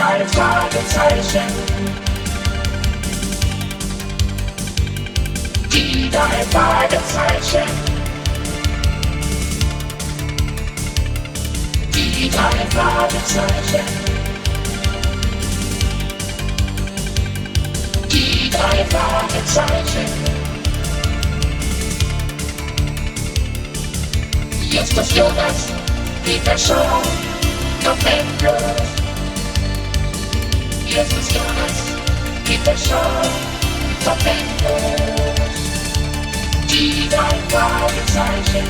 drei Fragezeichen. Die drei Fragezeichen. Die drei Fragezeichen. Die drei Fragezeichen. Jetzt ist Jonas, Peter Shaw, noch endlos. Jetzt ist Jonas, Peter Shaw, noch endlos. Die drei Fragezeichen.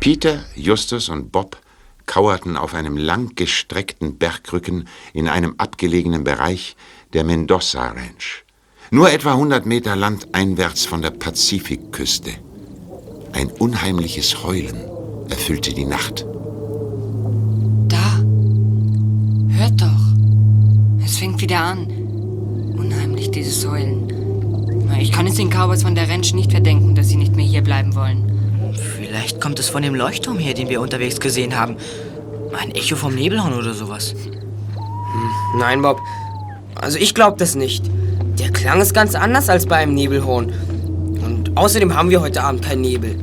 Peter, Justus und Bob kauerten auf einem langgestreckten Bergrücken in einem abgelegenen Bereich der Mendoza Ranch. Nur etwa 100 Meter landeinwärts von der Pazifikküste. Ein unheimliches Heulen erfüllte die Nacht. Hört doch. Es fängt wieder an. Unheimlich, dieses Heulen. Ich kann es den Cowboys von der Ranch nicht verdenken, dass sie nicht mehr hier bleiben wollen. Vielleicht kommt es von dem Leuchtturm hier, den wir unterwegs gesehen haben. Ein Echo vom Nebelhorn oder sowas. Nein, Bob. Also ich glaube das nicht. Der Klang ist ganz anders als bei einem Nebelhorn. Und außerdem haben wir heute Abend keinen Nebel.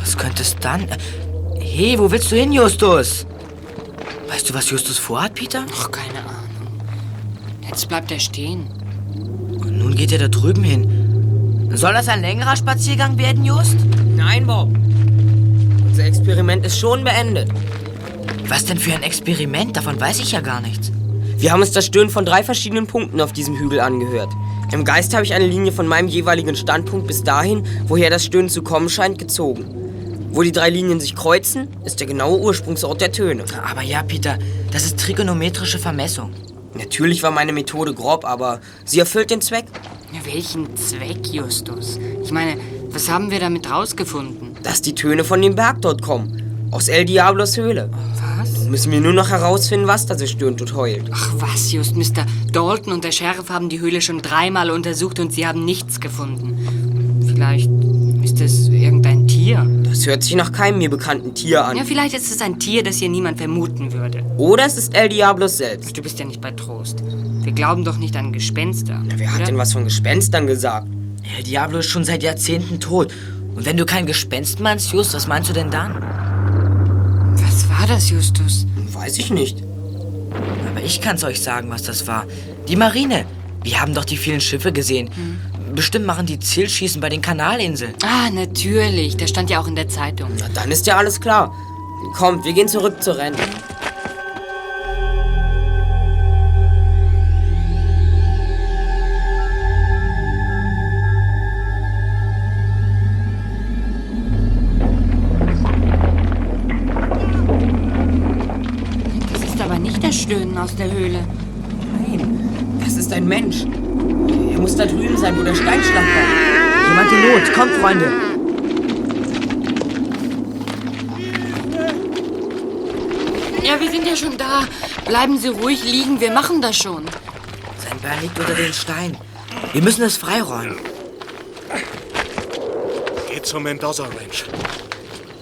Was könnte es dann? Hey, wo willst du hin, Justus? Weißt du, was Justus vorhat, Peter? Ach, keine Ahnung. Jetzt bleibt er stehen. Und nun geht er da drüben hin. Soll das ein längerer Spaziergang werden, Just? Nein, Bob. Unser Experiment ist schon beendet. Was denn für ein Experiment? Davon weiß ich ja gar nichts. Wir haben uns das Stöhnen von drei verschiedenen Punkten auf diesem Hügel angehört. Im Geist habe ich eine Linie von meinem jeweiligen Standpunkt bis dahin, woher das Stöhnen zu kommen scheint, gezogen. Wo die drei Linien sich kreuzen, ist der genaue Ursprungsort der Töne. Aber ja, Peter, das ist trigonometrische Vermessung. Natürlich war meine Methode grob, aber sie erfüllt den Zweck. Welchen Zweck, Justus? Ich meine, was haben wir damit rausgefunden? Dass die Töne von dem Berg dort kommen. Aus El Diablos Höhle. Was? Nun müssen wir nur noch herausfinden, was da so stöhnt und heult. Ach was, Just, Mr. Dalton und der Sheriff haben die Höhle schon dreimal untersucht und sie haben nichts gefunden. Vielleicht ist es irgendein Tier. Das hört sich nach keinem mir bekannten Tier an. Ja, vielleicht ist es ein Tier, das hier niemand vermuten würde. Oder es ist El Diablos selbst. Du bist ja nicht bei Trost. Wir glauben doch nicht an Gespenster. Wer hat oder? denn was von Gespenstern gesagt? El Diablo ist schon seit Jahrzehnten tot. Und wenn du kein Gespenst meinst, Just, was meinst du denn dann? Was war das, Justus? Weiß ich nicht. Aber ich kann's euch sagen, was das war. Die Marine. Wir haben doch die vielen Schiffe gesehen. Bestimmt machen die Zielschießen bei den Kanalinseln. Ah, natürlich. Das stand ja auch in der Zeitung. Na, dann ist ja alles klar. Kommt, wir gehen zurück zur Rennen. Das ist aber nicht das Stöhnen aus der Höhle. Nein, das ist ein Mensch. Muss da drüben sein, wo der Steinschlag war. Jemand in Not. Kommt, Freunde. Ja, wir sind ja schon da. Bleiben Sie ruhig liegen, wir machen das schon. Sein Bein liegt unter den Stein. Wir müssen es freiräumen. Geht zum Mendoza Ranch.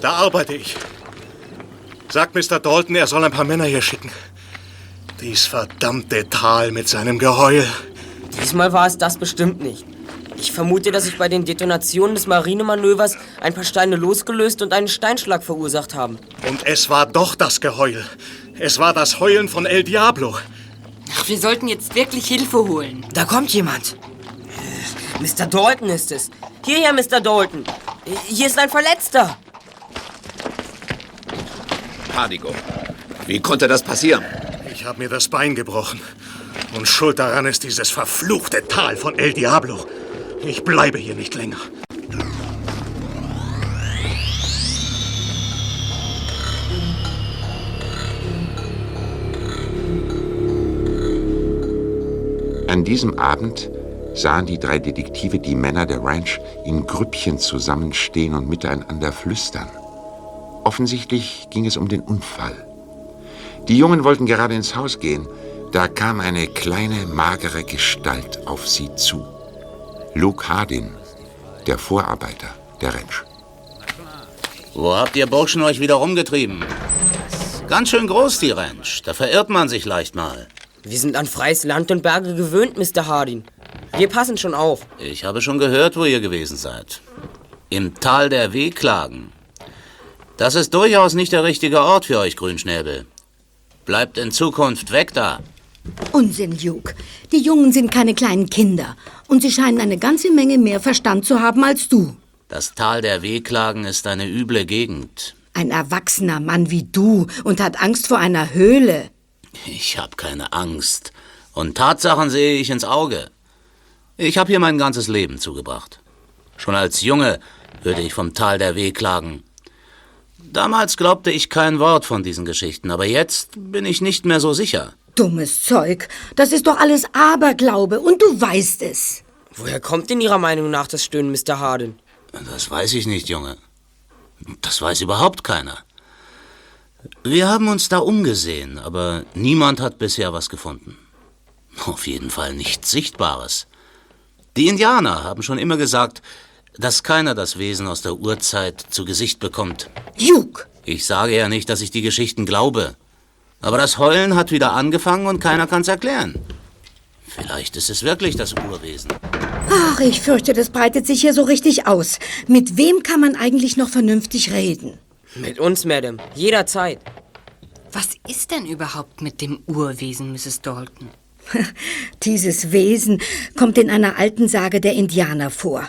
Da arbeite ich. Sagt Mr. Dalton, er soll ein paar Männer hier schicken. Dies verdammte Tal mit seinem Geheul. Diesmal war es das bestimmt nicht. Ich vermute, dass sich bei den Detonationen des Marinemanövers ein paar Steine losgelöst und einen Steinschlag verursacht haben. Und es war doch das Geheul. Es war das Heulen von El Diablo. Ach, wir sollten jetzt wirklich Hilfe holen. Da kommt jemand. Mr. Dalton ist es. Hierher, Mr. Dalton. Hier ist ein Verletzter. Hardigo, wie konnte das passieren? Ich habe mir das Bein gebrochen. Und schuld daran ist dieses verfluchte Tal von El Diablo. Ich bleibe hier nicht länger. An diesem Abend sahen die drei Detektive die Männer der Ranch in Grüppchen zusammenstehen und miteinander flüstern. Offensichtlich ging es um den Unfall. Die Jungen wollten gerade ins Haus gehen, da kam eine kleine, magere Gestalt auf sie zu. Luke Hardin, der Vorarbeiter der Ranch. Wo habt ihr Burschen euch wieder rumgetrieben? Ganz schön groß, die Ranch. Da verirrt man sich leicht mal. Wir sind an freies Land und Berge gewöhnt, Mr. Hardin. Wir passen schon auf. Ich habe schon gehört, wo ihr gewesen seid. Im Tal der Wehklagen. Das ist durchaus nicht der richtige Ort für euch, Grünschnäbel. Bleibt in Zukunft weg da. Unsinn, Luke. Die Jungen sind keine kleinen Kinder. Und sie scheinen eine ganze Menge mehr Verstand zu haben als du. Das Tal der Wehklagen ist eine üble Gegend. Ein erwachsener Mann wie du und hat Angst vor einer Höhle. Ich habe keine Angst. Und Tatsachen sehe ich ins Auge. Ich habe hier mein ganzes Leben zugebracht. Schon als Junge hörte ich vom Tal der Wehklagen. Damals glaubte ich kein Wort von diesen Geschichten, aber jetzt bin ich nicht mehr so sicher. Dummes Zeug. Das ist doch alles Aberglaube und du weißt es. Woher kommt denn Ihrer Meinung nach das Stöhnen, Mr. Hardin? Das weiß ich nicht, Junge. Das weiß überhaupt keiner. Wir haben uns da umgesehen, aber niemand hat bisher was gefunden. Auf jeden Fall nichts Sichtbares. Die Indianer haben schon immer gesagt, dass keiner das Wesen aus der Urzeit zu Gesicht bekommt. Juk! Ich sage ja nicht, dass ich die Geschichten glaube. Aber das Heulen hat wieder angefangen und keiner kann's erklären. Vielleicht ist es wirklich das Urwesen. Ach, ich fürchte, das breitet sich hier so richtig aus. Mit wem kann man eigentlich noch vernünftig reden? Mit uns, Madame. Jederzeit. Was ist denn überhaupt mit dem Urwesen, Mrs. Dalton? Dieses Wesen kommt in einer alten Sage der Indianer vor.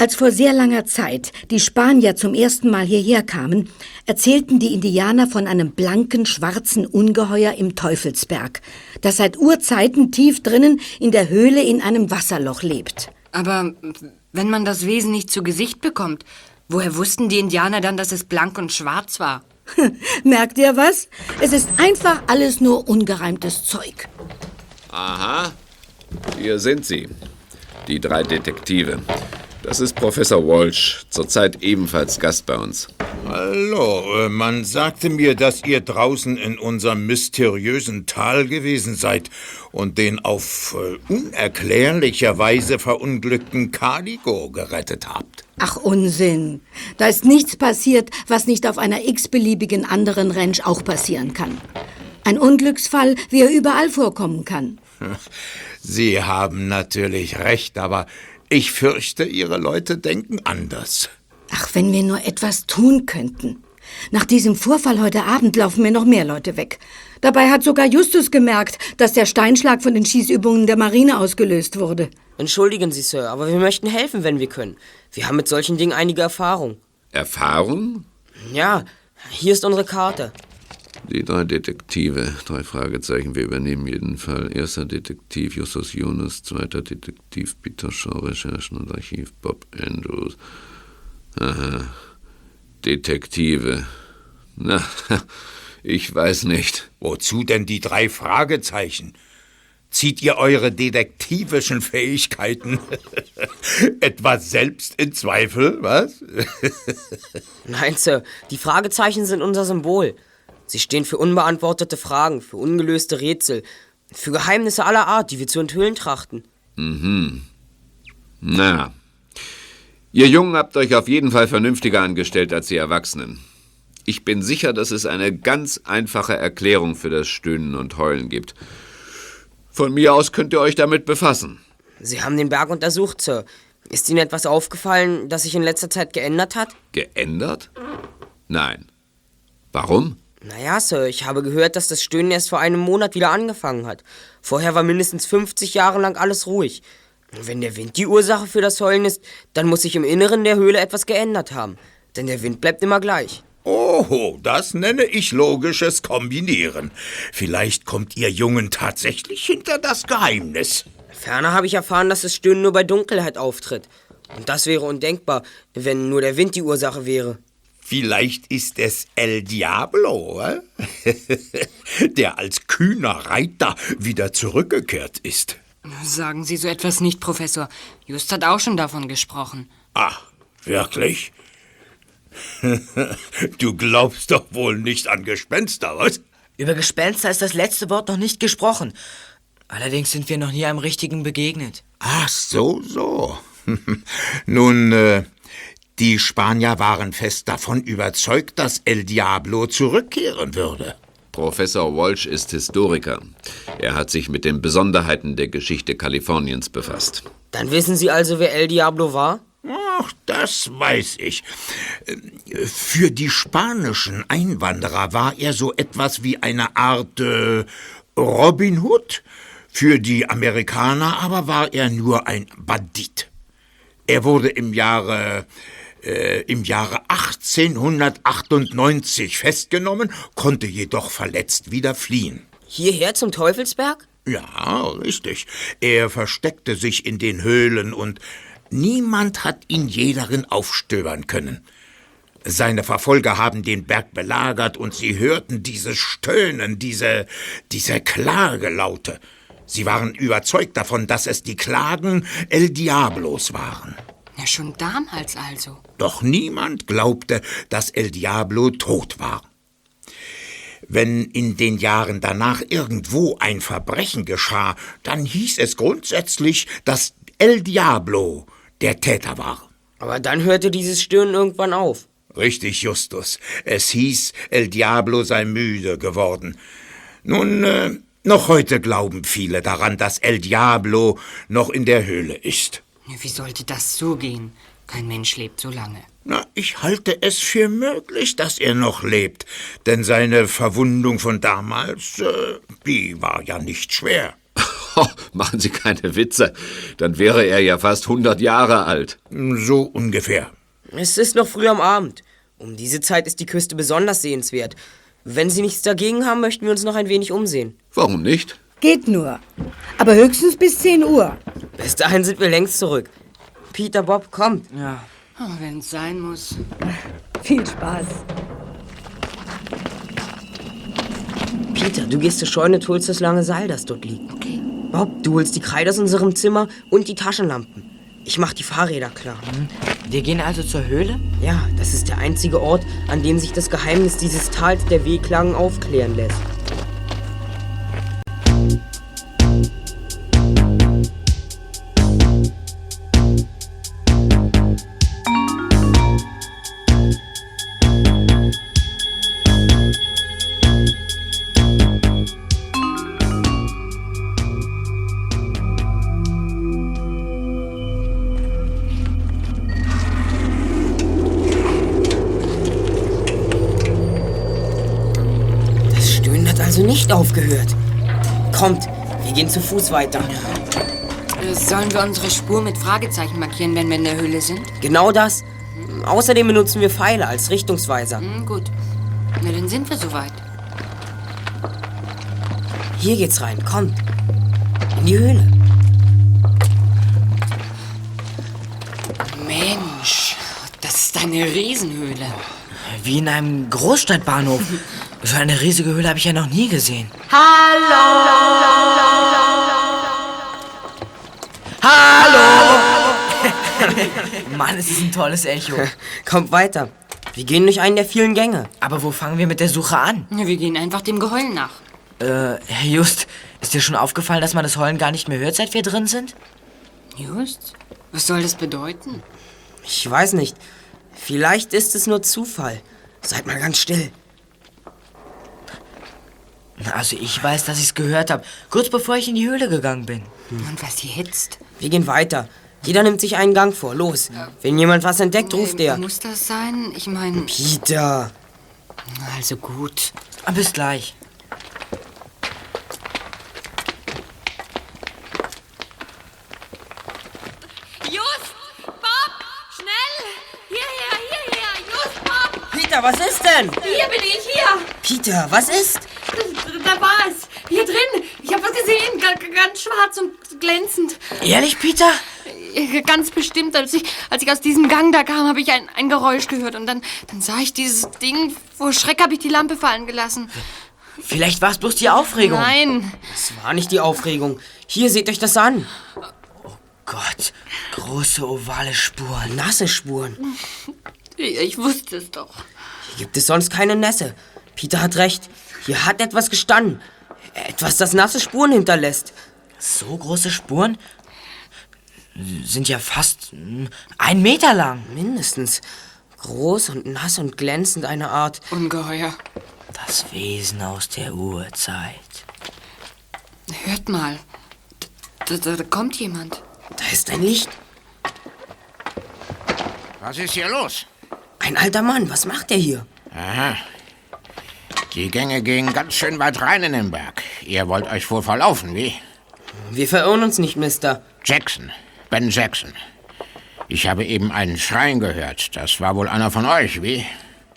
Als vor sehr langer Zeit die Spanier zum ersten Mal hierher kamen, erzählten die Indianer von einem blanken, schwarzen Ungeheuer im Teufelsberg, das seit Urzeiten tief drinnen in der Höhle in einem Wasserloch lebt. Aber wenn man das Wesen nicht zu Gesicht bekommt, woher wussten die Indianer dann, dass es blank und schwarz war? Merkt ihr was? Es ist einfach alles nur ungereimtes Zeug. Aha, hier sind sie. Die drei Detektive. Das ist Professor Walsh, zurzeit ebenfalls Gast bei uns. Hallo, äh, man sagte mir, dass ihr draußen in unserem mysteriösen Tal gewesen seid und den auf äh, unerklärlicher Weise verunglückten Caligo gerettet habt. Ach Unsinn. Da ist nichts passiert, was nicht auf einer x-beliebigen anderen Ranch auch passieren kann. Ein Unglücksfall, wie er überall vorkommen kann. Sie haben natürlich recht, aber ich fürchte, Ihre Leute denken anders. Ach, wenn wir nur etwas tun könnten. Nach diesem Vorfall heute Abend laufen mir noch mehr Leute weg. Dabei hat sogar Justus gemerkt, dass der Steinschlag von den Schießübungen der Marine ausgelöst wurde. Entschuldigen Sie, Sir, aber wir möchten helfen, wenn wir können. Wir haben mit solchen Dingen einige Erfahrung. Erfahrung? Ja, hier ist unsere Karte. Die drei Detektive, drei Fragezeichen, wir übernehmen jeden Fall. Erster Detektiv Justus Jonas, zweiter Detektiv Peter Shaw, Recherchen und Archiv Bob Andrews. Aha, Detektive. Na, ich weiß nicht. Wozu denn die drei Fragezeichen? Zieht ihr eure detektivischen Fähigkeiten etwas selbst in Zweifel, was? Nein, Sir, die Fragezeichen sind unser Symbol. Sie stehen für unbeantwortete Fragen, für ungelöste Rätsel, für Geheimnisse aller Art, die wir zu enthüllen trachten. Mhm. Na, ihr Jungen habt euch auf jeden Fall vernünftiger angestellt als die Erwachsenen. Ich bin sicher, dass es eine ganz einfache Erklärung für das Stöhnen und Heulen gibt. Von mir aus könnt ihr euch damit befassen. Sie haben den Berg untersucht, Sir. Ist Ihnen etwas aufgefallen, das sich in letzter Zeit geändert hat? Geändert? Nein. Warum? Naja, Sir, ich habe gehört, dass das Stöhnen erst vor einem Monat wieder angefangen hat. Vorher war mindestens 50 Jahre lang alles ruhig. Und wenn der Wind die Ursache für das Heulen ist, dann muss sich im Inneren der Höhle etwas geändert haben. Denn der Wind bleibt immer gleich. Oh, das nenne ich logisches Kombinieren. Vielleicht kommt ihr Jungen tatsächlich hinter das Geheimnis. Ferner habe ich erfahren, dass das Stöhnen nur bei Dunkelheit auftritt. Und das wäre undenkbar, wenn nur der Wind die Ursache wäre. Vielleicht ist es El Diablo, äh? der als kühner Reiter wieder zurückgekehrt ist. Sagen Sie so etwas nicht, Professor. Just hat auch schon davon gesprochen. Ach, wirklich? du glaubst doch wohl nicht an Gespenster, was? Über Gespenster ist das letzte Wort noch nicht gesprochen. Allerdings sind wir noch nie einem richtigen begegnet. Ach, so, so. Nun, äh, Die Spanier waren fest davon überzeugt, dass El Diablo zurückkehren würde. Professor Walsh ist Historiker. Er hat sich mit den Besonderheiten der Geschichte Kaliforniens befasst. Dann wissen Sie also, wer El Diablo war? Ach, das weiß ich. Für die spanischen Einwanderer war er so etwas wie eine Art äh, Robin Hood. Für die Amerikaner aber war er nur ein Bandit. Er wurde im Jahre äh, im Jahre 1898 festgenommen, konnte jedoch verletzt wieder fliehen. Hierher zum Teufelsberg? Ja, richtig. Er versteckte sich in den Höhlen und niemand hat ihn je darin aufstöbern können. Seine Verfolger haben den Berg belagert und sie hörten dieses Stöhnen, diese, diese Klagelaute. Sie waren überzeugt davon, dass es die Klagen El Diablos waren. Ja, schon damals also. Doch niemand glaubte, dass El Diablo tot war. Wenn in den Jahren danach irgendwo ein Verbrechen geschah, dann hieß es grundsätzlich, dass El Diablo der Täter war. Aber dann hörte dieses Stöhnen irgendwann auf. Richtig, Justus. Es hieß, El Diablo sei müde geworden. Nun, äh, noch heute glauben viele daran, dass El Diablo noch in der Höhle ist. Wie sollte das so gehen? Kein Mensch lebt so lange. Na, ich halte es für möglich, dass er noch lebt, denn seine Verwundung von damals, äh, die war ja nicht schwer. Oh, machen Sie keine Witze, dann wäre er ja fast 100 Jahre alt. So ungefähr. Es ist noch früh am Abend. Um diese Zeit ist die Küste besonders sehenswert. Wenn Sie nichts dagegen haben, möchten wir uns noch ein wenig umsehen. Warum nicht? Geht nur. Aber höchstens bis 10 Uhr. Bis dahin sind wir längst zurück. Peter Bob kommt. Ja. Oh, Wenn es sein muss. Viel Spaß. Peter, du gehst zur Scheune und holst das lange Seil, das dort liegt. Okay. Bob, du holst die Kreide aus unserem Zimmer und die Taschenlampen. Ich mach die Fahrräder klar. Wir gehen also zur Höhle? Ja, das ist der einzige Ort, an dem sich das Geheimnis dieses Tals der Wehklagen aufklären lässt. Nicht aufgehört. Kommt, wir gehen zu Fuß weiter. Äh, Sollen wir unsere Spur mit Fragezeichen markieren, wenn wir in der Höhle sind? Genau das. Außerdem benutzen wir Pfeile als Richtungsweiser. Hm, gut. Na, dann sind wir soweit. Hier geht's rein, kommt. In die Höhle. Mensch, das ist eine Riesenhöhle. Wie in einem Großstadtbahnhof. So eine riesige Höhle habe ich ja noch nie gesehen. Hallo! Hallo! Mann, es ist ein tolles Echo. Kommt weiter. Wir gehen durch einen der vielen Gänge. Aber wo fangen wir mit der Suche an? Wir gehen einfach dem Geheulen nach. Äh, Herr Just, ist dir schon aufgefallen, dass man das Heulen gar nicht mehr hört, seit wir drin sind? Just? Was soll das bedeuten? Ich weiß nicht. Vielleicht ist es nur Zufall. Seid mal ganz still. Na, Also ich weiß, dass ich es gehört habe, kurz bevor ich in die Höhle gegangen bin. Und was jetzt? Wir gehen weiter. Jeder nimmt sich einen Gang vor. Los. Wenn jemand was entdeckt, ruft Äh, er. Muss das sein? Ich meine, Peter. also gut. Ah, Bis gleich. Just! Bob! Schnell! Hierher, hierher! Just, Bob! Peter, was ist denn? Hier bin ich, hier! Peter, was ist? Da war es! Hier drin! Ich habe was gesehen! Ga- Ganz schwarz und glänzend. Ehrlich, Peter? Äh, Ganz bestimmt, als ich, als ich aus diesem Gang da kam, habe ich ein, ein Geräusch gehört. Und dann, dann sah ich dieses Ding. Vor Schreck habe ich die Lampe fallen gelassen. Vielleicht war es bloß die Aufregung. Nein! Es war nicht die Aufregung. Hier, seht euch das an. Gott, große ovale Spuren. Nasse Spuren. Ich wusste es doch. Hier gibt es sonst keine Nässe. Peter hat recht. Hier hat etwas gestanden. Etwas, das nasse Spuren hinterlässt. So große Spuren? sind ja fast ein Meter lang. Mindestens. Groß und nass und glänzend eine Art. Ungeheuer. Das Wesen aus der Urzeit. Hört mal. Da, da, da kommt jemand. Da ist ein Licht. Was ist hier los? Ein alter Mann. Was macht er hier? Aha. Die Gänge gehen ganz schön weit rein in den Berg. Ihr wollt euch wohl verlaufen, wie? Wir verirren uns nicht, Mister. Jackson. Ben Jackson. Ich habe eben einen Schreien gehört. Das war wohl einer von euch, wie?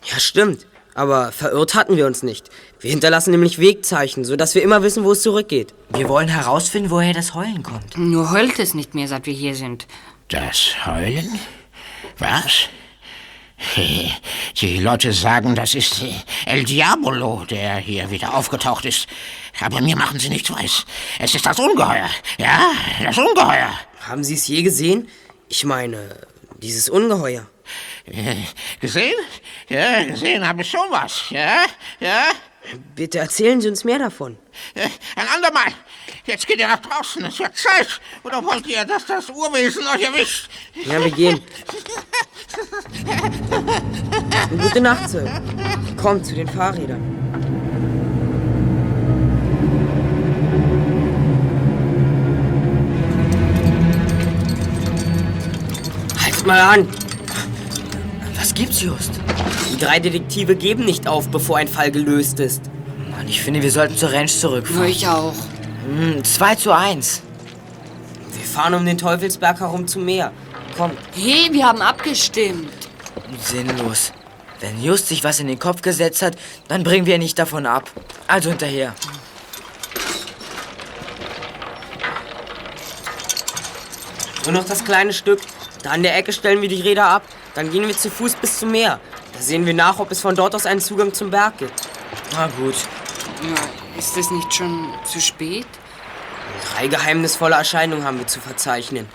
Ja, stimmt. Aber verirrt hatten wir uns nicht. Wir hinterlassen nämlich Wegzeichen, sodass wir immer wissen, wo es zurückgeht. Wir wollen herausfinden, woher das Heulen kommt. Nur heult es nicht mehr, seit wir hier sind. Das Heulen? Was? Die Leute sagen, das ist El Diabolo, der hier wieder aufgetaucht ist. Aber mir machen sie nichts weiß. Es ist das Ungeheuer. Ja, das Ungeheuer. Haben Sie es je gesehen? Ich meine, dieses Ungeheuer. Äh, gesehen? Ja, gesehen habe ich schon was. Ja, ja. Bitte erzählen Sie uns mehr davon. Äh, ein andermal. Jetzt geht ihr nach draußen. Es wird Zeit. Oder wollt ihr, dass das Urwesen euch erwischt? Ja, wir gehen. Und gute Nacht, Sir. Kommt zu den Fahrrädern. Haltet mal an! Was gibt's, Just? Die drei Detektive geben nicht auf, bevor ein Fall gelöst ist. Mann, ich finde, wir sollten zur Ranch zurückfahren. Ich auch. Hm, 2 zu 1. Wir fahren um den Teufelsberg herum zum Meer. Kommt. Hey, wir haben abgestimmt. Sinnlos. Wenn Just sich was in den Kopf gesetzt hat, dann bringen wir ihn nicht davon ab. Also hinterher. Nur noch das kleine Stück. Da an der Ecke stellen wir die Räder ab. Dann gehen wir zu Fuß bis zum Meer. Da sehen wir nach, ob es von dort aus einen Zugang zum Berg gibt. Na gut. Ist es nicht schon zu spät? Drei geheimnisvolle Erscheinungen haben wir zu verzeichnen.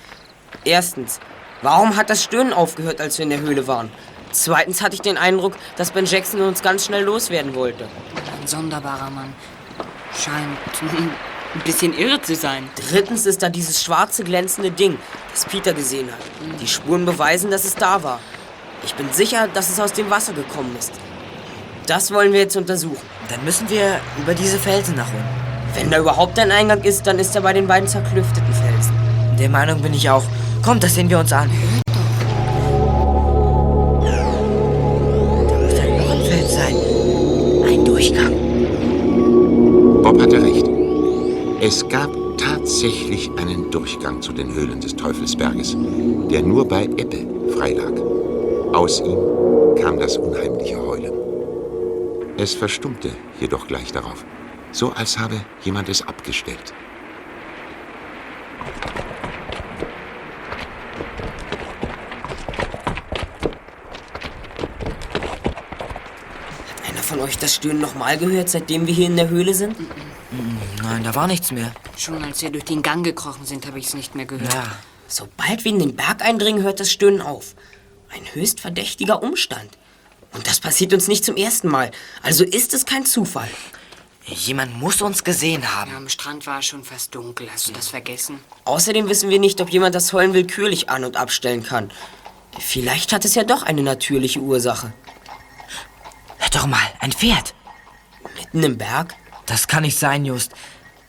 Erstens, warum hat das Stöhnen aufgehört, als wir in der Höhle waren? Zweitens hatte ich den Eindruck, dass Ben Jackson uns ganz schnell loswerden wollte. Ein sonderbarer Mann. Scheint ein bisschen irre zu sein. Drittens ist da dieses schwarze glänzende Ding, das Peter gesehen hat. Die Spuren beweisen, dass es da war. Ich bin sicher, dass es aus dem Wasser gekommen ist. Das wollen wir jetzt untersuchen. Dann müssen wir über diese Felsen nach unten. Wenn da überhaupt ein Eingang ist, dann ist er bei den beiden zerklüfteten Felsen. Der Meinung bin ich auch. Kommt, das sehen wir uns an. Da muss ein Fels sein. Ein Durchgang. Bob hatte recht. Es gab tatsächlich einen Durchgang zu den Höhlen des Teufelsberges, der nur bei Ebbe freilag. Aus ihm kam das unheimliche Heulen. Es verstummte jedoch gleich darauf, so als habe jemand es abgestellt. Hat einer von euch das Stöhnen nochmal gehört, seitdem wir hier in der Höhle sind? Nein, da war nichts mehr. Schon als wir durch den Gang gekrochen sind, habe ich es nicht mehr gehört. Ja. Sobald wir in den Berg eindringen, hört das Stöhnen auf. Ein höchst verdächtiger Umstand. Und das passiert uns nicht zum ersten Mal. Also ist es kein Zufall. Jemand muss uns gesehen haben. Ja, am Strand war es schon fast dunkel. Hast du das vergessen? Außerdem wissen wir nicht, ob jemand das Heulen willkürlich an- und abstellen kann. Vielleicht hat es ja doch eine natürliche Ursache. Hör doch mal, ein Pferd. Mitten im Berg? Das kann nicht sein, Just.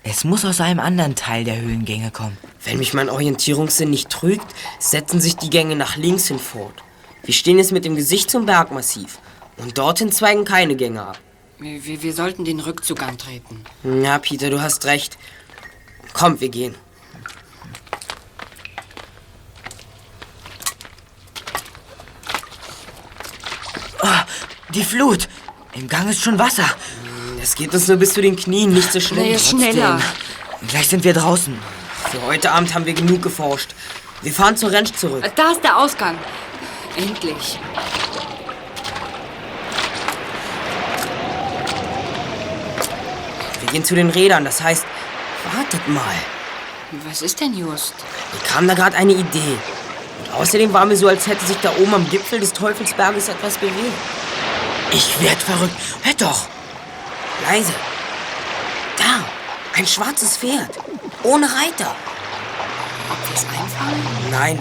Es muss aus einem anderen Teil der Höhlengänge kommen. Wenn mich mein Orientierungssinn nicht trügt, setzen sich die Gänge nach links hin fort. Wir stehen jetzt mit dem Gesicht zum Bergmassiv. Und dorthin zweigen keine Gänge ab. Wir, wir, sollten den Rückzug antreten. Ja, Peter, du hast recht. Kommt, wir gehen. Ah, die Flut. Im Gang ist schon Wasser. Es geht uns nur bis zu den Knien, nicht so schlimm. Nee, schneller. Gleich sind wir draußen. Für heute Abend haben wir genug geforscht. Wir fahren zur Ranch zurück. Da ist der Ausgang. Endlich. Gehen zu den Rädern, das heißt, wartet mal. Was ist denn just? Mir kam da gerade eine Idee. Und außerdem war mir so, als hätte sich da oben am Gipfel des Teufelsberges etwas bewegt. Ich werd verrückt. Hör doch. Leise. Da, ein schwarzes Pferd. Ohne Reiter. ob wir es einfangen? Nein.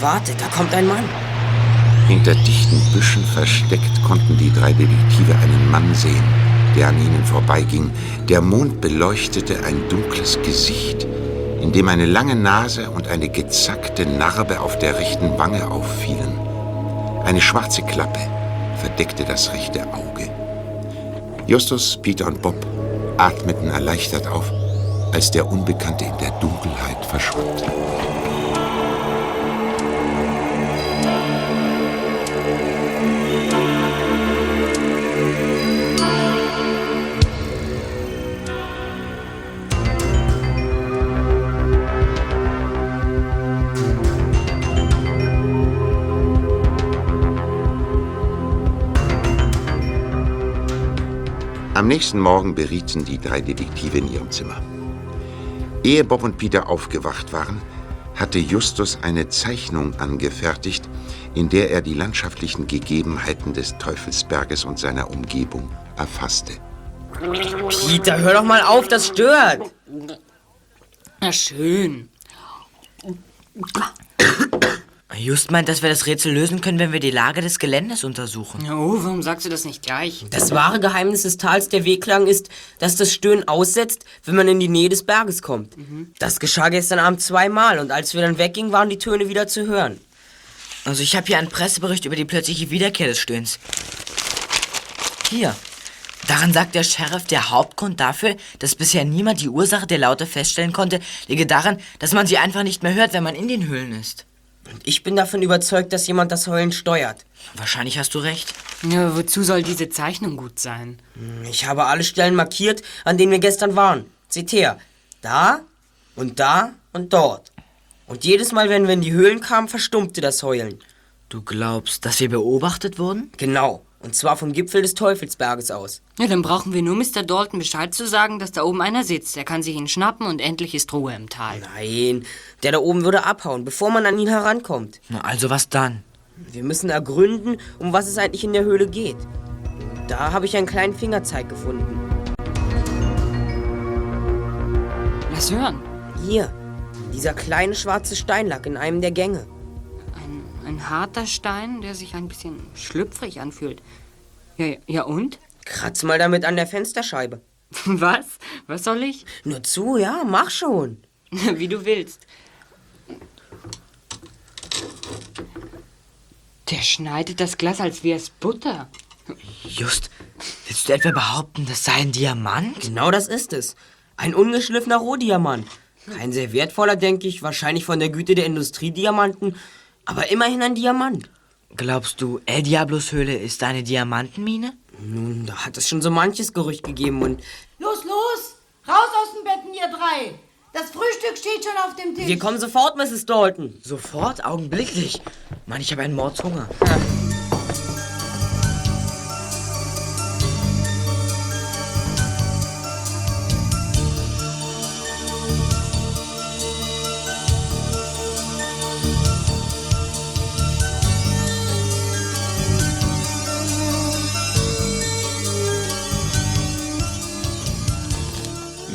Warte, da kommt ein Mann. Hinter dichten Büschen versteckt konnten die drei Detektive einen Mann sehen, der an ihnen vorbeiging. Der Mond beleuchtete ein dunkles Gesicht, in dem eine lange Nase und eine gezackte Narbe auf der rechten Wange auffielen. Eine schwarze Klappe verdeckte das rechte Auge. Justus, Peter und Bob atmeten erleichtert auf, als der Unbekannte in der Dunkelheit verschwand. Am nächsten Morgen berieten die drei Detektive in ihrem Zimmer. Ehe Bob und Peter aufgewacht waren, hatte Justus eine Zeichnung angefertigt, in der er die landschaftlichen Gegebenheiten des Teufelsberges und seiner Umgebung erfasste. Peter, hör doch mal auf, das stört. Na schön. Just meint, dass wir das Rätsel lösen können, wenn wir die Lage des Geländes untersuchen. Oh, warum sagst du das nicht gleich? Das wahre Geheimnis des Tals der Wehklang ist, dass das Stöhnen aussetzt, wenn man in die Nähe des Berges kommt. Das geschah gestern Abend zweimal und als wir dann weggingen, waren die Töne wieder zu hören. Also ich habe hier einen Pressebericht über die plötzliche Wiederkehr des Stöhns. Hier. Daran sagt der Sheriff, der Hauptgrund dafür, dass bisher niemand die Ursache der Laute feststellen konnte, liege daran, dass man sie einfach nicht mehr hört, wenn man in den Höhlen ist. Und ich bin davon überzeugt, dass jemand das Heulen steuert. Wahrscheinlich hast du recht. Ja, wozu soll diese Zeichnung gut sein? Ich habe alle Stellen markiert, an denen wir gestern waren. Seht her. Da und da und dort. Und jedes Mal, wenn wir in die Höhlen kamen, verstummte das Heulen. Du glaubst, dass wir beobachtet wurden? Genau. Und zwar vom Gipfel des Teufelsberges aus. Ja, dann brauchen wir nur Mr. Dalton Bescheid zu sagen, dass da oben einer sitzt. Er kann sich ihn schnappen und endlich ist Ruhe im Tal. Nein, der da oben würde abhauen, bevor man an ihn herankommt. Na, also was dann? Wir müssen ergründen, um was es eigentlich in der Höhle geht. Da habe ich einen kleinen Fingerzeig gefunden. Lass hören. Hier, dieser kleine schwarze Stein lag in einem der Gänge. Ein, harter Stein, der sich ein bisschen schlüpfrig anfühlt. Ja, ja und? Kratz mal damit an der Fensterscheibe. Was? Was soll ich? Nur zu, ja, mach schon. Wie du willst. Der schneidet das Glas, als wäre es Butter. Just, willst du etwa behaupten, das sei ein Diamant? Genau das ist es. Ein ungeschliffener Rohdiamant. Kein sehr wertvoller, denke ich, wahrscheinlich von der Güte der Industriediamanten, aber immerhin ein Diamant. Glaubst du, El Diablos Höhle ist eine Diamantenmine? Nun, da hat es schon so manches Gerücht gegeben und Los, los! Raus aus den Betten, ihr drei! Das Frühstück steht schon auf dem Tisch. wir kommen sofort, Mrs. Dalton. Sofort, augenblicklich. Mann, ich habe einen Mordshunger.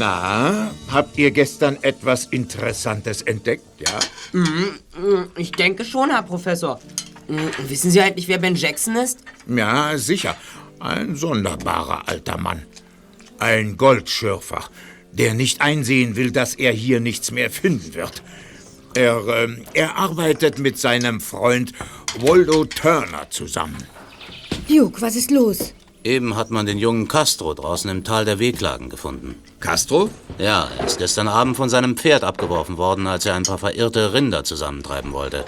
Na, habt ihr gestern etwas Interessantes entdeckt, ja? Mhm, Ich denke schon, Herr Professor. Mhm, Wissen Sie eigentlich, wer Ben Jackson ist? Ja, sicher. Ein sonderbarer alter Mann. Ein Goldschürfer, der nicht einsehen will, dass er hier nichts mehr finden wird. Er, ähm, er arbeitet mit seinem Freund Waldo Turner zusammen. Duke, was ist los? Eben hat man den jungen Castro draußen im Tal der Wehklagen gefunden. Castro? Ja, er ist gestern Abend von seinem Pferd abgeworfen worden, als er ein paar verirrte Rinder zusammentreiben wollte.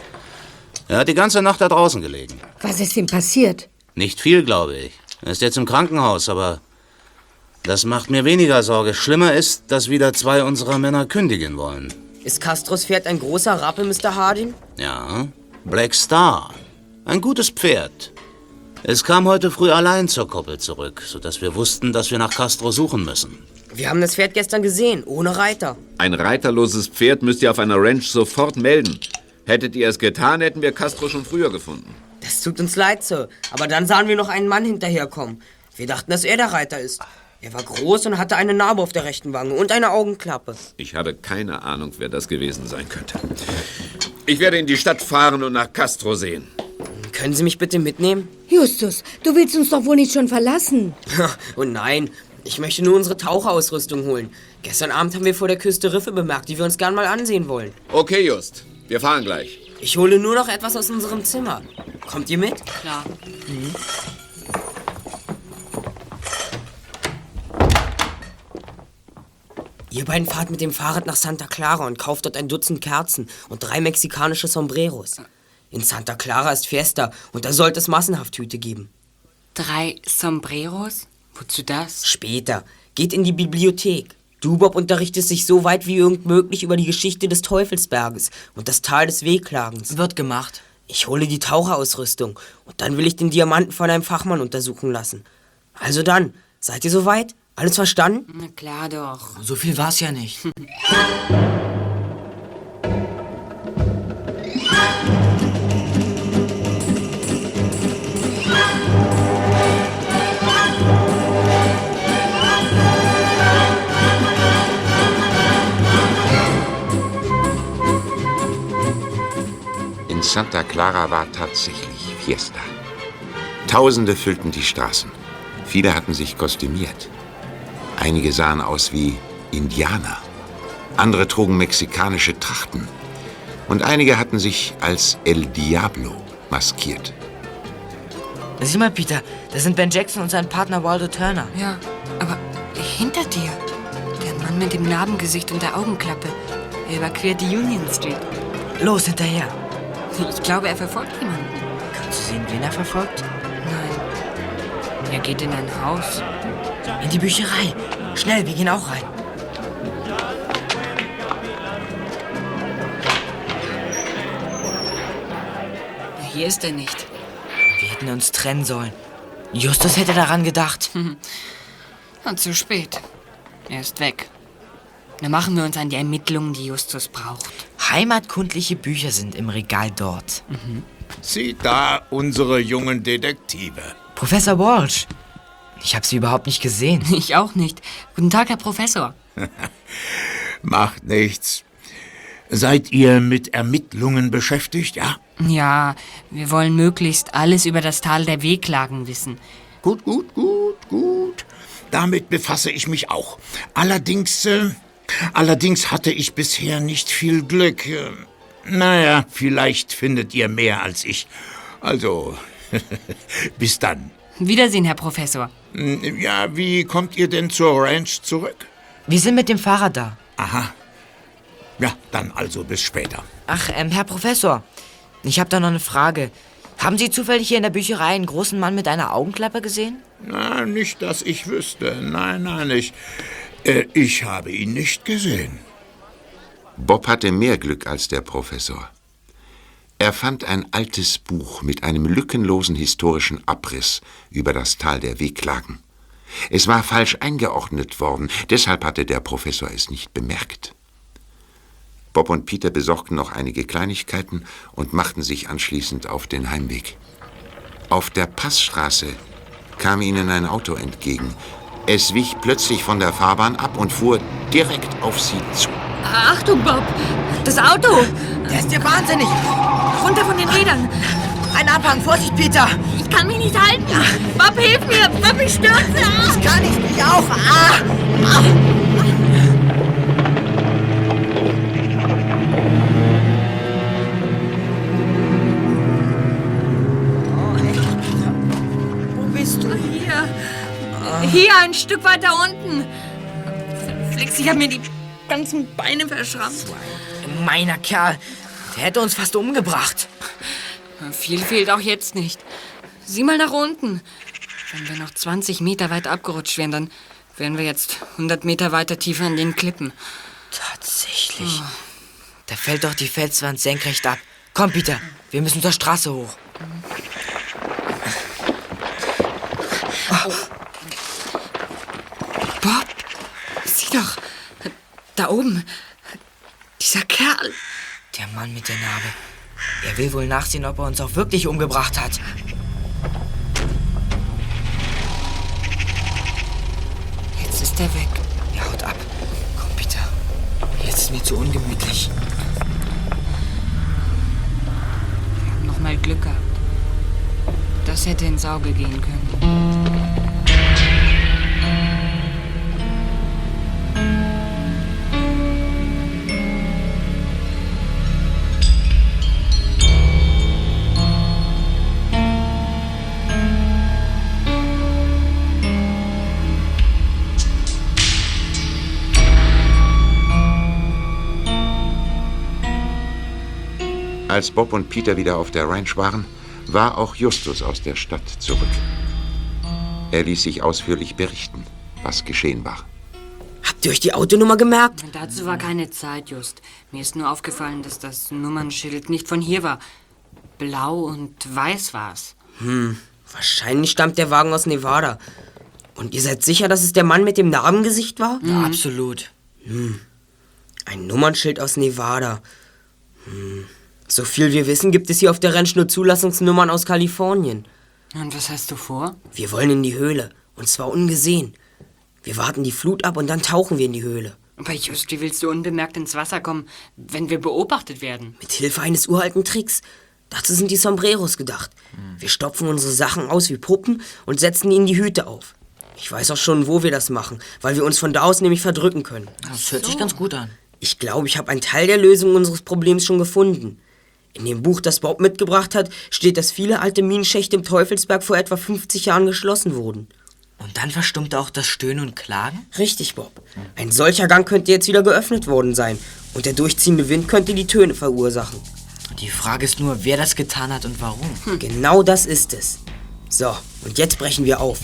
Er hat die ganze Nacht da draußen gelegen. Was ist ihm passiert? Nicht viel, glaube ich. Er ist jetzt im Krankenhaus, aber das macht mir weniger Sorge. Schlimmer ist, dass wieder zwei unserer Männer kündigen wollen. Ist Castros Pferd ein großer Rappe, Mr. Hardin? Ja, Black Star. Ein gutes Pferd. Es kam heute früh allein zur Koppel zurück, sodass wir wussten, dass wir nach Castro suchen müssen. Wir haben das Pferd gestern gesehen, ohne Reiter. Ein reiterloses Pferd müsst ihr auf einer Ranch sofort melden. Hättet ihr es getan, hätten wir Castro schon früher gefunden. Das tut uns leid, Sir. Aber dann sahen wir noch einen Mann hinterherkommen. Wir dachten, dass er der Reiter ist. Er war groß und hatte eine Narbe auf der rechten Wange und eine Augenklappe. Ich habe keine Ahnung, wer das gewesen sein könnte. Ich werde in die Stadt fahren und nach Castro sehen. Können Sie mich bitte mitnehmen? Justus, du willst uns doch wohl nicht schon verlassen. Und nein, ich möchte nur unsere Taucherausrüstung holen. Gestern Abend haben wir vor der Küste Riffe bemerkt, die wir uns gern mal ansehen wollen. Okay, Just. Wir fahren gleich. Ich hole nur noch etwas aus unserem Zimmer. Kommt ihr mit? Klar. Mhm. Ihr beiden fahrt mit dem Fahrrad nach Santa Clara und kauft dort ein Dutzend Kerzen und drei mexikanische Sombreros. In Santa Clara ist Fiesta und da sollte es massenhaft Hüte geben. Drei Sombreros? Wozu das? Später. Geht in die Bibliothek. Du, Bob, unterrichtest sich so weit wie irgend möglich über die Geschichte des Teufelsberges und das Tal des Wehklagens. Wird gemacht. Ich hole die Taucherausrüstung und dann will ich den Diamanten von einem Fachmann untersuchen lassen. Also dann, seid ihr soweit? Alles verstanden? Na klar doch. So viel war's ja nicht. Santa Clara war tatsächlich Fiesta. Tausende füllten die Straßen. Viele hatten sich kostümiert. Einige sahen aus wie Indianer. Andere trugen mexikanische Trachten. Und einige hatten sich als El Diablo maskiert. Sieh mal, Peter, das sind Ben Jackson und sein Partner Waldo Turner. Ja, aber hinter dir. Der Mann mit dem Narbengesicht und der Augenklappe. Er überquert die Union Street. Los, hinterher. Ich glaube, er verfolgt jemanden. Kannst du sehen, wen er verfolgt? Nein. Er geht in ein Haus. In die Bücherei. Schnell, wir gehen auch rein. Hier ist er nicht. Wir hätten uns trennen sollen. Justus hätte daran gedacht. Und zu spät. Er ist weg. Dann machen wir uns an die Ermittlungen, die Justus braucht. Heimatkundliche Bücher sind im Regal dort. Sieh da unsere jungen Detektive. Professor Walsh. Ich habe sie überhaupt nicht gesehen. Ich auch nicht. Guten Tag, Herr Professor. Macht nichts. Seid ihr mit Ermittlungen beschäftigt, ja? Ja, wir wollen möglichst alles über das Tal der Wehklagen wissen. Gut, gut, gut, gut. Damit befasse ich mich auch. Allerdings, äh, allerdings hatte ich bisher nicht viel Glück. Naja, vielleicht findet ihr mehr als ich. Also, bis dann. Wiedersehen, Herr Professor. Hm, Ja, wie kommt ihr denn zur Ranch zurück? Wir sind mit dem Fahrrad da. Aha. Ja, dann also bis später. Ach, ähm, Herr Professor, ich habe da noch eine Frage. Haben Sie zufällig hier in der Bücherei einen großen Mann mit einer Augenklappe gesehen? Na, nicht, dass ich wüsste. Nein, nein, ich. Äh, ich habe ihn nicht gesehen. Bob hatte mehr Glück als der Professor. Er fand ein altes Buch mit einem lückenlosen historischen Abriss über das Tal der Wehklagen. Es war falsch eingeordnet worden, deshalb hatte der Professor es nicht bemerkt. Bob und Peter besorgten noch einige Kleinigkeiten und machten sich anschließend auf den Heimweg. Auf der Passstraße kam ihnen ein Auto entgegen. Es wich plötzlich von der Fahrbahn ab und fuhr direkt auf sie zu. Achtung, Bob! Das Auto! Der ist ja wahnsinnig! Runter von den Rädern! Ein Abhang, Vorsicht, Peter! Ich kann mich nicht halten! Bob, hilf mir! Bob, ich stürze! Das kann ich nicht auch! Ah! Ah! Hier, ein Stück weiter unten. Flex, ich habe mir die ganzen Beine verschrammt. Meiner Kerl, der hätte uns fast umgebracht. Viel fehlt auch jetzt nicht. Sieh mal nach unten. Wenn wir noch 20 Meter weit abgerutscht wären, dann wären wir jetzt 100 Meter weiter tiefer an den Klippen. Tatsächlich. Da fällt doch die Felswand senkrecht ab. Komm, Peter, wir müssen zur Straße hoch. Bob, sieh doch. Da oben. Dieser Kerl. Der Mann mit der Narbe. Er will wohl nachsehen, ob er uns auch wirklich umgebracht hat. ist er weg. Ja, haut ab. Komm, Peter. Jetzt ist mir zu ungemütlich. Wir haben noch mal Glück gehabt. Das hätte ins Auge gehen können. Als Bob und Peter wieder auf der Ranch waren, war auch Justus aus der Stadt zurück. Er ließ sich ausführlich berichten, was geschehen war. Habt ihr euch die Autonummer gemerkt? Dazu war keine Zeit, Just. Mir ist nur aufgefallen, dass das Nummernschild nicht von hier war. Blau und weiß war's. Hm, wahrscheinlich stammt der Wagen aus Nevada. Und ihr seid sicher, dass es der Mann mit dem Narbengesicht war? Ja, absolut. Hm. Ein Nummernschild aus Nevada. Hm. So viel wir wissen, gibt es hier auf der Ranch nur Zulassungsnummern aus Kalifornien. Und was hast du vor? Wir wollen in die Höhle. Und zwar ungesehen. Wir warten die Flut ab und dann tauchen wir in die Höhle. Aber Just, wie willst du unbemerkt ins Wasser kommen, wenn wir beobachtet werden? Mit Hilfe eines uralten Tricks. Dazu sind die Sombreros gedacht. Wir stopfen unsere Sachen aus wie Puppen und setzen ihnen die Hüte auf. Ich weiß auch schon, wo wir das machen, weil wir uns von da aus nämlich verdrücken können. Das hört sich ganz gut an. Ich glaube, ich habe einen Teil der Lösung unseres Problems schon gefunden. In dem Buch, das Bob mitgebracht hat, steht, dass viele alte Minenschächte im Teufelsberg vor etwa 50 Jahren geschlossen wurden. Und dann verstummte auch das Stöhnen und Klagen? Richtig, Bob. Ein solcher Gang könnte jetzt wieder geöffnet worden sein. Und der durchziehende Wind könnte die Töne verursachen. Die Frage ist nur, wer das getan hat und warum. Genau das ist es. So, und jetzt brechen wir auf.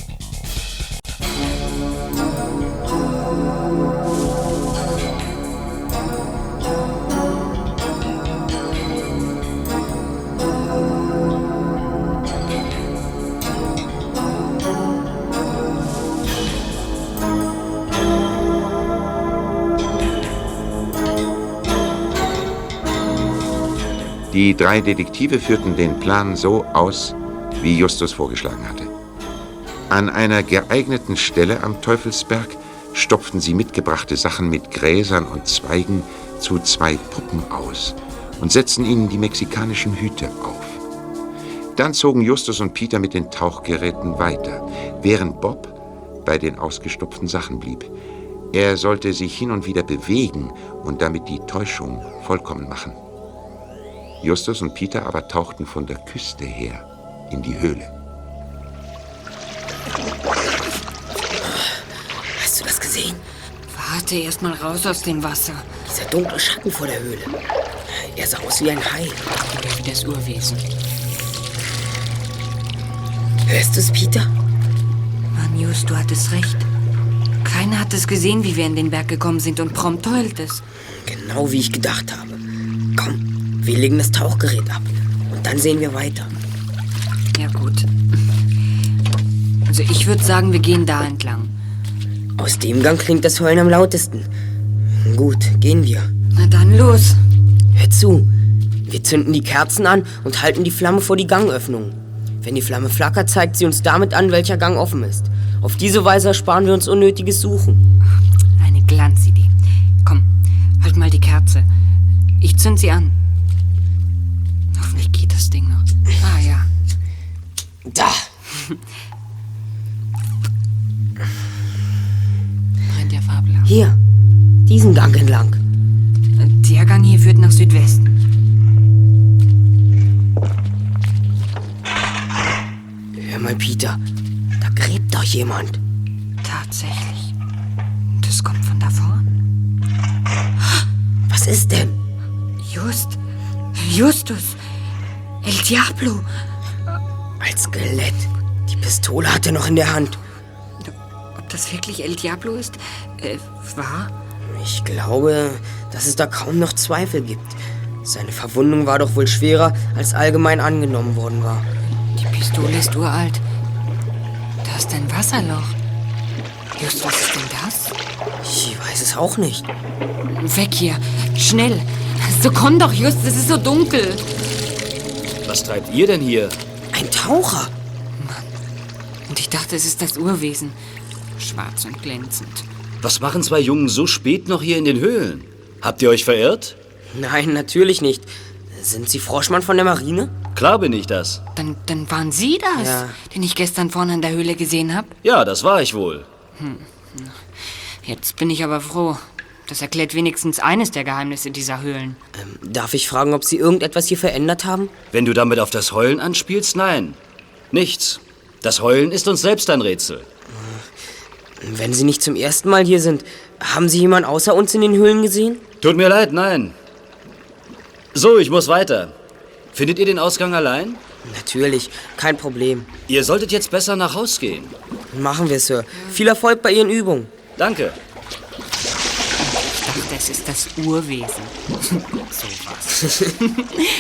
Die drei Detektive führten den Plan so aus, wie Justus vorgeschlagen hatte. An einer geeigneten Stelle am Teufelsberg stopften sie mitgebrachte Sachen mit Gräsern und Zweigen zu zwei Puppen aus und setzten ihnen die mexikanischen Hüte auf. Dann zogen Justus und Peter mit den Tauchgeräten weiter, während Bob bei den ausgestopften Sachen blieb. Er sollte sich hin und wieder bewegen und damit die Täuschung vollkommen machen. Justus und Peter aber tauchten von der Küste her in die Höhle. Hast du das gesehen? Warte erst mal raus aus dem Wasser. Dieser dunkle Schatten vor der Höhle. Er sah aus wie ein Hai. Oder wie das Urwesen. Hörst du es, Peter? Mann, Just, du hattest recht. Keiner hat es gesehen, wie wir in den Berg gekommen sind und prompt heult es. Genau wie ich gedacht habe. Wir legen das Tauchgerät ab. Und dann sehen wir weiter. Ja, gut. Also ich würde sagen, wir gehen da entlang. Aus dem Gang klingt das Heulen am lautesten. Gut, gehen wir. Na dann los. Hör zu. Wir zünden die Kerzen an und halten die Flamme vor die Gangöffnung. Wenn die Flamme flackert, zeigt sie uns damit an, welcher Gang offen ist. Auf diese Weise ersparen wir uns unnötiges Suchen. Eine Glanzidee. Komm, halt mal die Kerze. Ich zünd sie an. Da! Brennt ja fabelhaft. Hier, diesen Gang entlang. Der Gang hier führt nach Südwesten. Hör mal, Peter. Da gräbt doch jemand. Tatsächlich. Das kommt von da vorn. Was ist denn? Just. Justus. El Diablo. Ein Skelett. Die Pistole hat er noch in der Hand. Ob das wirklich El Diablo ist? Äh, war? Ich glaube, dass es da kaum noch Zweifel gibt. Seine Verwundung war doch wohl schwerer, als allgemein angenommen worden war. Die Pistole ist uralt. Da ist ein Wasserloch. Just, was ist denn das? Ich weiß es auch nicht. Weg hier. Schnell. So komm doch, Just, es ist so dunkel. Was treibt ihr denn hier? Ein Taucher. Und ich dachte, es ist das Urwesen. Schwarz und glänzend. Was machen zwei Jungen so spät noch hier in den Höhlen? Habt ihr euch verirrt? Nein, natürlich nicht. Sind Sie Froschmann von der Marine? Klar bin ich das. Dann, dann waren Sie das, Ja. den ich gestern vorne an der Höhle gesehen habe. Ja, das war ich wohl. Hm. Jetzt bin ich aber froh. Das erklärt wenigstens eines der Geheimnisse dieser Höhlen. Darf ich fragen, ob Sie irgendetwas hier verändert haben? Wenn du damit auf das Heulen anspielst, nein. Nichts. Das Heulen ist uns selbst ein Rätsel. Wenn Sie nicht zum ersten Mal hier sind, haben Sie jemanden außer uns in den Höhlen gesehen? Tut mir leid, nein. So, ich muss weiter. Findet ihr den Ausgang allein? Natürlich, kein Problem. Ihr solltet jetzt besser nach Haus gehen. Machen wir, Sir. Viel Erfolg bei Ihren Übungen. Danke. Es ist das Urwesen. so was.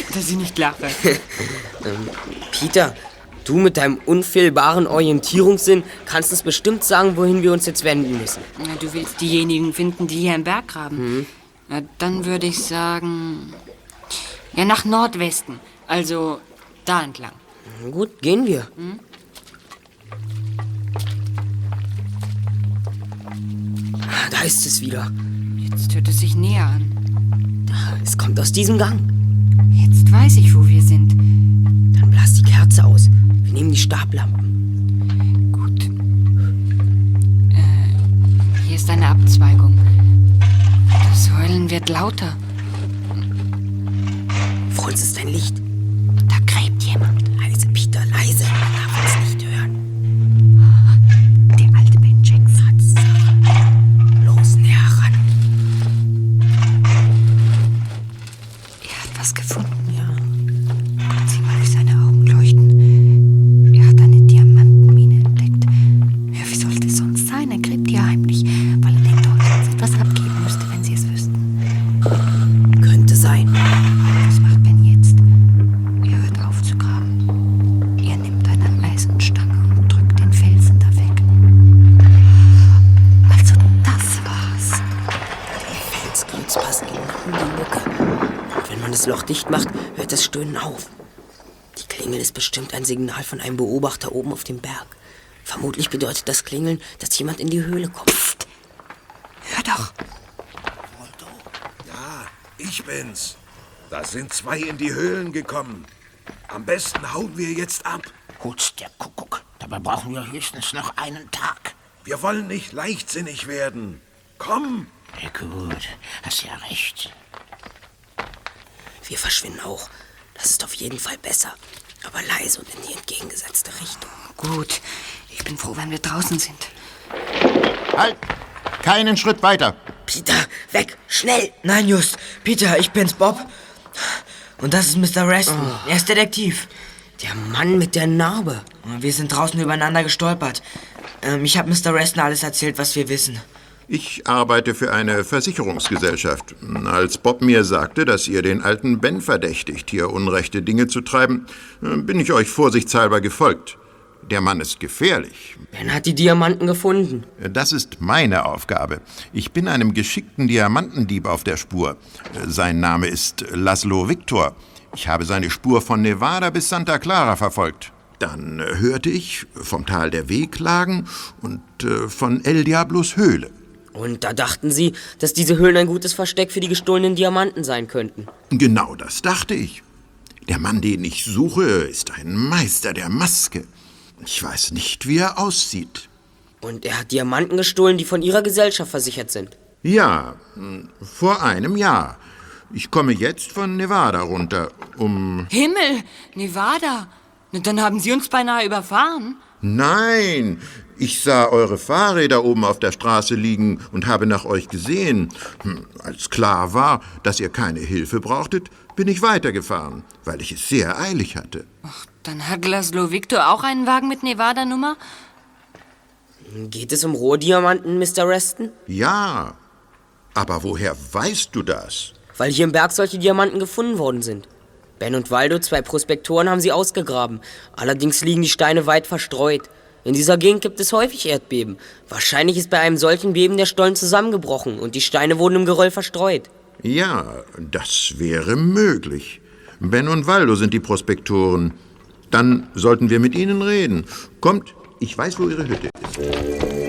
Dass ich nicht lache. ähm, Peter, du mit deinem unfehlbaren Orientierungssinn kannst uns bestimmt sagen, wohin wir uns jetzt wenden müssen. Na, Du willst diejenigen finden, die hier im Berg graben. Na, dann würde ich sagen. Ja, nach Nordwesten. Also da entlang. Gut, gehen wir. Hm? Ah, Da ist es wieder. Jetzt hört es sich näher an. Es kommt aus diesem Gang. Jetzt weiß ich, wo wir sind. Dann blas die Kerze aus. Wir nehmen die Stablampen. Hier ist eine Abzweigung. Das Heulen wird lauter. Vor uns ist ein Licht. Stöhnen auf. Die Klingel ist bestimmt ein Signal von einem Beobachter oben auf dem Berg. Vermutlich bedeutet das Klingeln, dass jemand in die Höhle kommt. Psst. Hör doch. Ja, ich bin's. Da sind zwei in die Höhlen gekommen. Am besten hauen wir jetzt ab. Hutz der Kuckuck. Dabei brauchen wir höchstens noch einen Tag. Wir wollen nicht leichtsinnig werden. Komm! Ja, gut, hast ja recht. Wir verschwinden auch. Das ist auf jeden Fall besser. Aber leise und in die entgegengesetzte Richtung. Gut. Ich bin froh, wenn wir draußen sind. Halt! Keinen Schritt weiter. Peter, weg, schnell! Nein, Just. Peter, ich bin's, Bob. Und das ist Mr. Reston. Er ist Detektiv. Der Mann mit der Narbe. Wir sind draußen übereinander gestolpert. Ähm, ich habe Mr. Reston alles erzählt, was wir wissen. Ich arbeite für eine Versicherungsgesellschaft. Als Bob mir sagte, dass ihr den alten Ben verdächtigt, hier unrechte Dinge zu treiben, bin ich euch vorsichtshalber gefolgt. Der Mann ist gefährlich. Ben hat die Diamanten gefunden. Das ist meine Aufgabe. Ich bin einem geschickten Diamantendieb auf der Spur. Sein Name ist Laszlo Victor. Ich habe seine Spur von Nevada bis Santa Clara verfolgt. Dann hörte ich vom Tal der Wehklagen und äh, von El Diablos Höhle. Und da dachten sie, dass diese Höhlen ein gutes Versteck für die gestohlenen Diamanten sein könnten. Genau das dachte ich. Der Mann, den ich suche, ist ein Meister der Maske. Ich weiß nicht, wie er aussieht. Und er hat Diamanten gestohlen, die von ihrer Gesellschaft versichert sind. Ja, vor einem Jahr. Ich komme jetzt von Nevada runter, um... Himmel! Nevada! Dann haben Sie uns beinahe überfahren. Nein, ich sah eure Fahrräder oben auf der Straße liegen und habe nach euch gesehen. Hm, Als klar war, dass ihr keine Hilfe brauchtet, bin ich weitergefahren, weil ich es sehr eilig hatte. Dann hat Laszlo Victor auch einen Wagen mit Nevada-Nummer? Geht es um Rohdiamanten, Mr. Reston? Ja, aber woher weißt du das? Weil hier im Berg solche Diamanten gefunden worden sind. Ben und Waldo, zwei Prospektoren, haben sie ausgegraben. Allerdings liegen die Steine weit verstreut. In dieser Gegend gibt es häufig Erdbeben. Wahrscheinlich ist bei einem solchen Beben der Stollen zusammengebrochen und die Steine wurden im Geröll verstreut. Ja, das wäre möglich. Ben und Waldo sind die Prospektoren. Dann sollten wir mit ihnen reden. Kommt, ich weiß, wo ihre Hütte ist.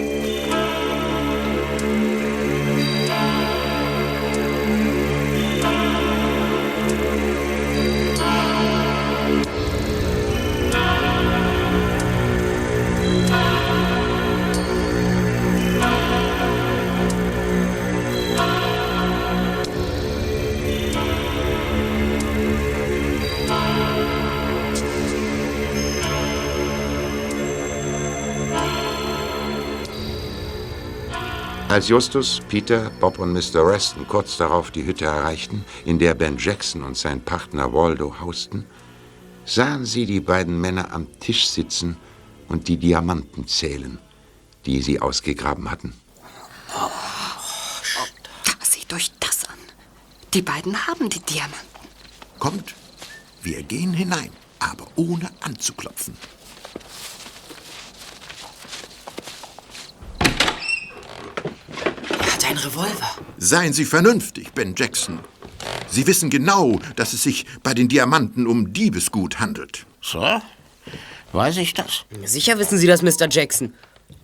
Als Justus, Peter, Bob und Mr. Reston kurz darauf die Hütte erreichten, in der Ben Jackson und sein Partner Waldo hausten, sahen sie die beiden Männer am Tisch sitzen und die Diamanten zählen, die sie ausgegraben hatten. Seht euch das an. Die beiden haben die Diamanten. Kommt, wir gehen hinein, aber ohne anzuklopfen. Er hat einen Revolver. Seien Sie vernünftig, Ben Jackson. Sie wissen genau, dass es sich bei den Diamanten um Diebesgut handelt. So? Weiß ich das? Sicher wissen Sie das, Mr. Jackson.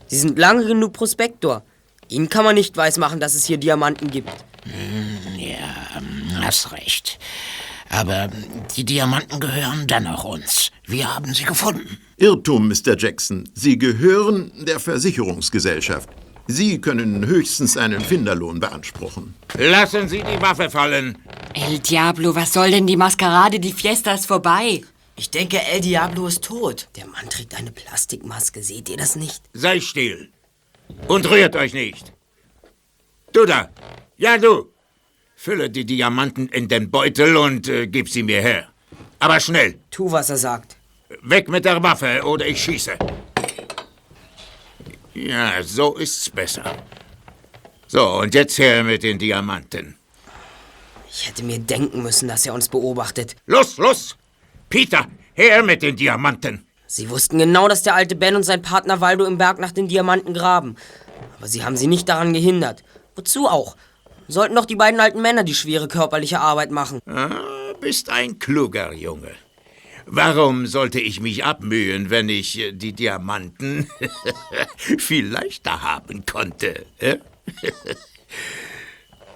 Sie sind lange genug Prospektor. Ihnen kann man nicht weismachen, dass es hier Diamanten gibt. Hm, Ja, hm, hast recht. Aber die Diamanten gehören dennoch uns. Wir haben sie gefunden. Irrtum, Mr. Jackson. Sie gehören der Versicherungsgesellschaft. Sie können höchstens einen Finderlohn beanspruchen. Lassen Sie die Waffe fallen. El Diablo, was soll denn die Maskerade? Die Fiesta ist vorbei. Ich denke, El Diablo ist tot. Der Mann trägt eine Plastikmaske, seht ihr das nicht? Sei still. Und rührt euch nicht. Du da. Ja, du. Fülle die Diamanten in den Beutel und äh, gib sie mir her. Aber schnell. Tu, was er sagt. Weg mit der Waffe oder ich schieße. Ja, so ist's besser. So, und jetzt her mit den Diamanten. Ich hätte mir denken müssen, dass er uns beobachtet. Los, los! Peter, her mit den Diamanten! Sie wussten genau, dass der alte Ben und sein Partner Waldo im Berg nach den Diamanten graben. Aber sie haben sie nicht daran gehindert. Wozu auch? Sollten doch die beiden alten Männer die schwere körperliche Arbeit machen. Ah, bist ein kluger Junge. Warum sollte ich mich abmühen, wenn ich äh, die Diamanten viel leichter haben konnte?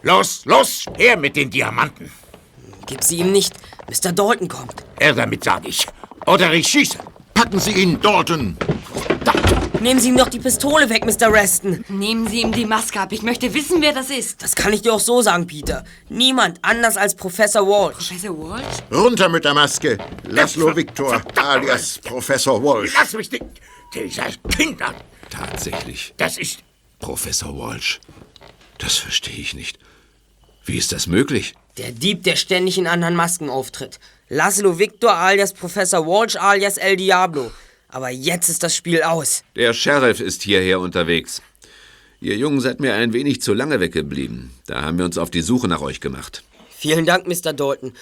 Los, los, her mit den Diamanten. Gib sie ihm nicht. Mr. Dalton kommt. Er damit, sag ich. Oder ich schieße. Packen Sie ihn, Dalton! Nehmen Sie ihm doch die Pistole weg, Mr. Reston. Nehmen Sie ihm die Maske ab. Ich möchte wissen, wer das ist. Das kann ich dir auch so sagen, Peter. Niemand anders als Professor Walsh. Professor Walsh? Runter mit der Maske! Laszlo Victor, alias Professor Walsh. Lass mich nicht. Dieser Kinder. Tatsächlich. Das ist. Professor Walsh. Das verstehe ich nicht. Wie ist das möglich? Der Dieb, der ständig in anderen Masken auftritt. Laszlo Victor alias Professor Walsh alias El Diablo. Aber jetzt ist das Spiel aus. Der Sheriff ist hierher unterwegs. Ihr Jungen seid mir ein wenig zu lange weggeblieben. Da haben wir uns auf die Suche nach euch gemacht. Vielen Dank, Mr. Dalton.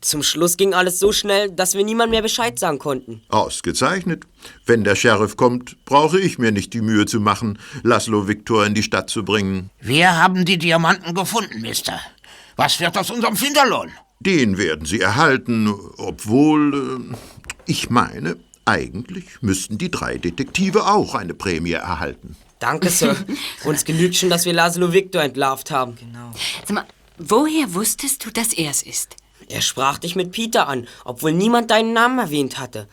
Zum Schluss ging alles so schnell, dass wir niemand mehr Bescheid sagen konnten. Ausgezeichnet. Wenn der Sheriff kommt, brauche ich mir nicht die Mühe zu machen, Laszlo Victor in die Stadt zu bringen. Wir haben die Diamanten gefunden, Mister. Was wird aus unserem Finderlohn? Den werden Sie erhalten, obwohl, äh, ich meine, eigentlich müssten die drei Detektive auch eine Prämie erhalten. Danke, Sir. Uns genügt schon, dass wir Laszlo Victor entlarvt haben. Genau. Sag mal, woher wusstest du, dass er es ist? Er sprach dich mit Peter an, obwohl niemand deinen Namen erwähnt hatte.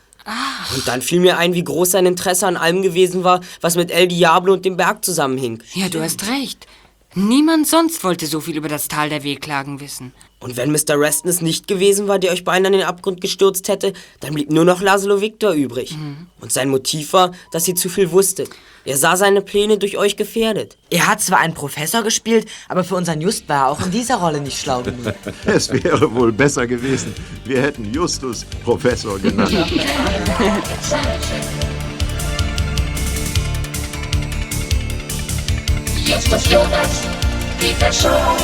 Und dann fiel mir ein, wie groß sein Interesse an allem gewesen war, was mit El Diablo und dem Berg zusammenhing. Ja, du hast recht. Niemand sonst wollte so viel über das Tal der Wehklagen wissen. Und wenn Mr. Reston es nicht gewesen war, der euch beinahe in den Abgrund gestürzt hätte, dann blieb nur noch Laszlo Victor übrig. Und sein Motiv war, dass ihr zu viel wusstet. Er sah seine Pläne durch euch gefährdet. Er hat zwar einen Professor gespielt, aber für unseren Just war er auch in dieser Rolle nicht schlau genug. Es wäre wohl besser gewesen, wir hätten Justus Professor genannt. Justus Jonas, Peter Shaw,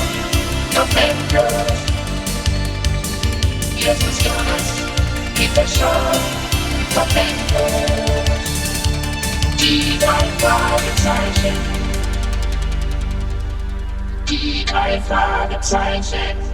November. Justus Jonas, Peter Shaw, November. Die drei Fragezeichen. Die drei Fragezeichen.